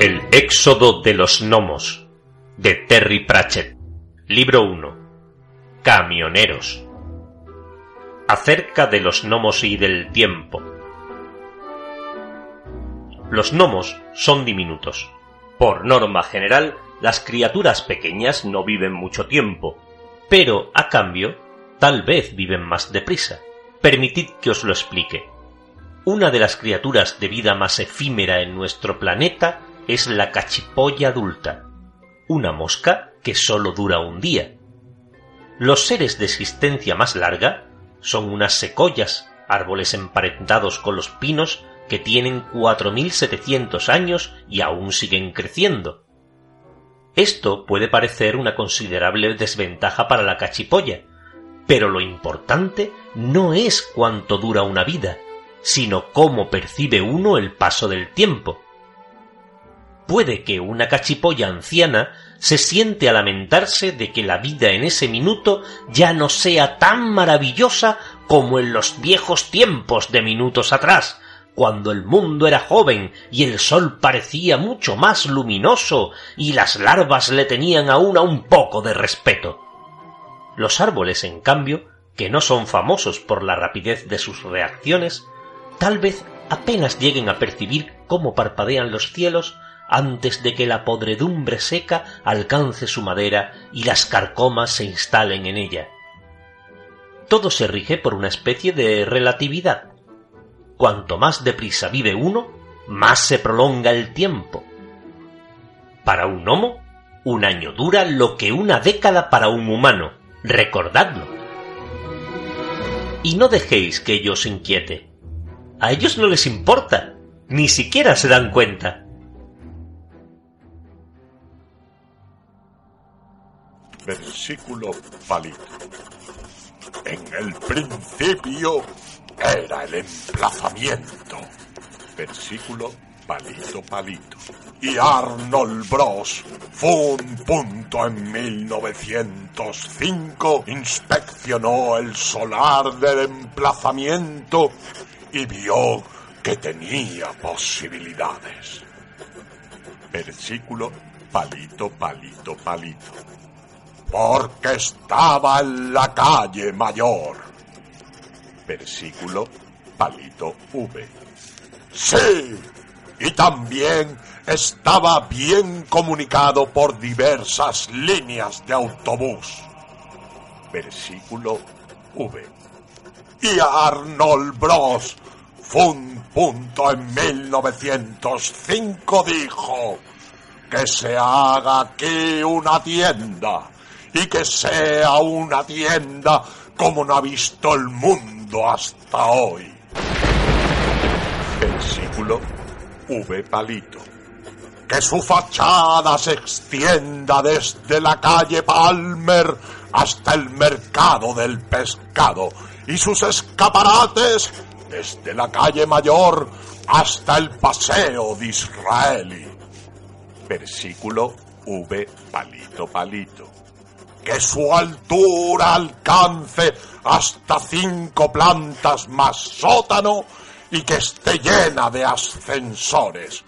El éxodo de los gnomos de Terry Pratchett Libro 1 Camioneros Acerca de los gnomos y del tiempo Los gnomos son diminutos. Por norma general, las criaturas pequeñas no viven mucho tiempo, pero a cambio, tal vez viven más deprisa. Permitid que os lo explique. Una de las criaturas de vida más efímera en nuestro planeta es la cachipolla adulta, una mosca que sólo dura un día. Los seres de existencia más larga son unas secoyas, árboles emparentados con los pinos que tienen 4.700 años y aún siguen creciendo. Esto puede parecer una considerable desventaja para la cachipolla, pero lo importante no es cuánto dura una vida, sino cómo percibe uno el paso del tiempo puede que una cachipolla anciana se siente a lamentarse de que la vida en ese minuto ya no sea tan maravillosa como en los viejos tiempos de minutos atrás, cuando el mundo era joven y el sol parecía mucho más luminoso y las larvas le tenían aún a un poco de respeto. Los árboles, en cambio, que no son famosos por la rapidez de sus reacciones, tal vez apenas lleguen a percibir cómo parpadean los cielos antes de que la podredumbre seca alcance su madera y las carcomas se instalen en ella. Todo se rige por una especie de relatividad. Cuanto más deprisa vive uno, más se prolonga el tiempo. Para un homo, un año dura lo que una década para un humano. Recordadlo. Y no dejéis que ellos inquiete. A ellos no les importa. Ni siquiera se dan cuenta. Versículo palito. En el principio era el emplazamiento. Versículo palito palito. Y Arnold Bros. fue un punto en 1905, inspeccionó el solar del emplazamiento y vio que tenía posibilidades. Versículo palito palito palito porque estaba en la calle mayor. Versículo palito V. Sí, y también estaba bien comunicado por diversas líneas de autobús. Versículo V. Y Arnold Bros. fue un punto en 1905 dijo que se haga aquí una tienda y que sea una tienda como no ha visto el mundo hasta hoy. Versículo V palito. Que su fachada se extienda desde la calle Palmer hasta el mercado del pescado y sus escaparates desde la calle Mayor hasta el paseo de Israeli. Versículo V palito palito que su altura alcance hasta cinco plantas más sótano y que esté llena de ascensores,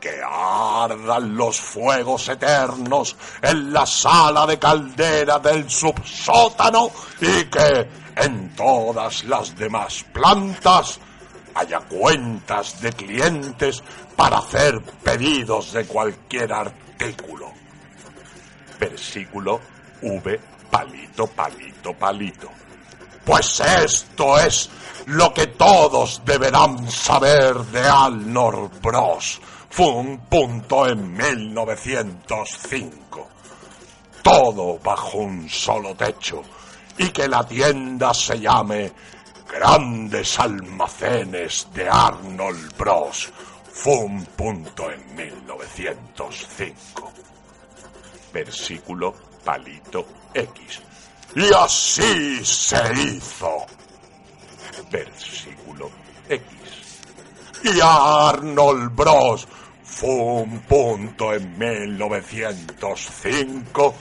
que ardan los fuegos eternos en la sala de caldera del subsótano y que en todas las demás plantas haya cuentas de clientes para hacer pedidos de cualquier artículo. Versículo V palito, palito, palito. Pues esto es lo que todos deberán saber de Alnor Bros. Fue un punto en 1905. Todo bajo un solo techo y que la tienda se llame Grandes Almacenes de Arnold Bros. Fue un punto en 1905. Versículo palito X. Y así se hizo. Versículo X. Y Arnold Bros. fue un punto en 1905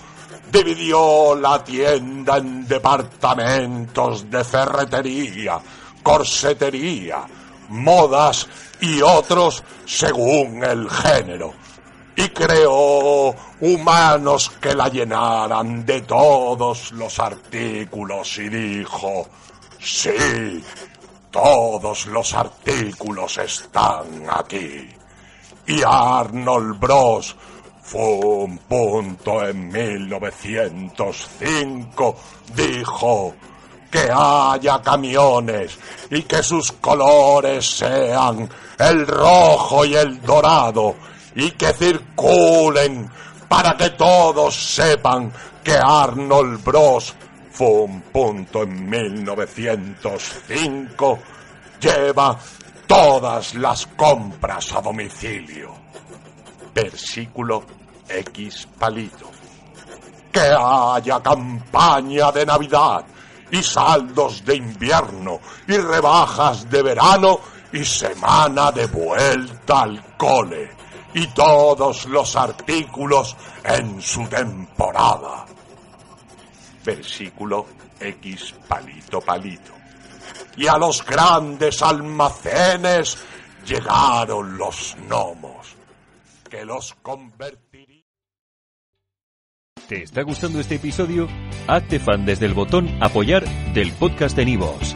dividió la tienda en departamentos de ferretería, corsetería, modas y otros según el género y creó humanos que la llenaran de todos los artículos y dijo, sí, todos los artículos están aquí. Y Arnold Bros fue un punto en 1905 dijo que haya camiones y que sus colores sean el rojo y el dorado y que circulen para que todos sepan que Arnold Bros fue un punto en 1905 lleva todas las compras a domicilio. Versículo X palito. Que haya campaña de Navidad y saldos de invierno y rebajas de verano y semana de vuelta al cole y todos los artículos en su temporada. Versículo X palito palito. Y a los grandes almacenes llegaron los gnomos, que los convertirían. ¿Te está gustando este episodio? Hazte fan desde el botón Apoyar del podcast de Nivos.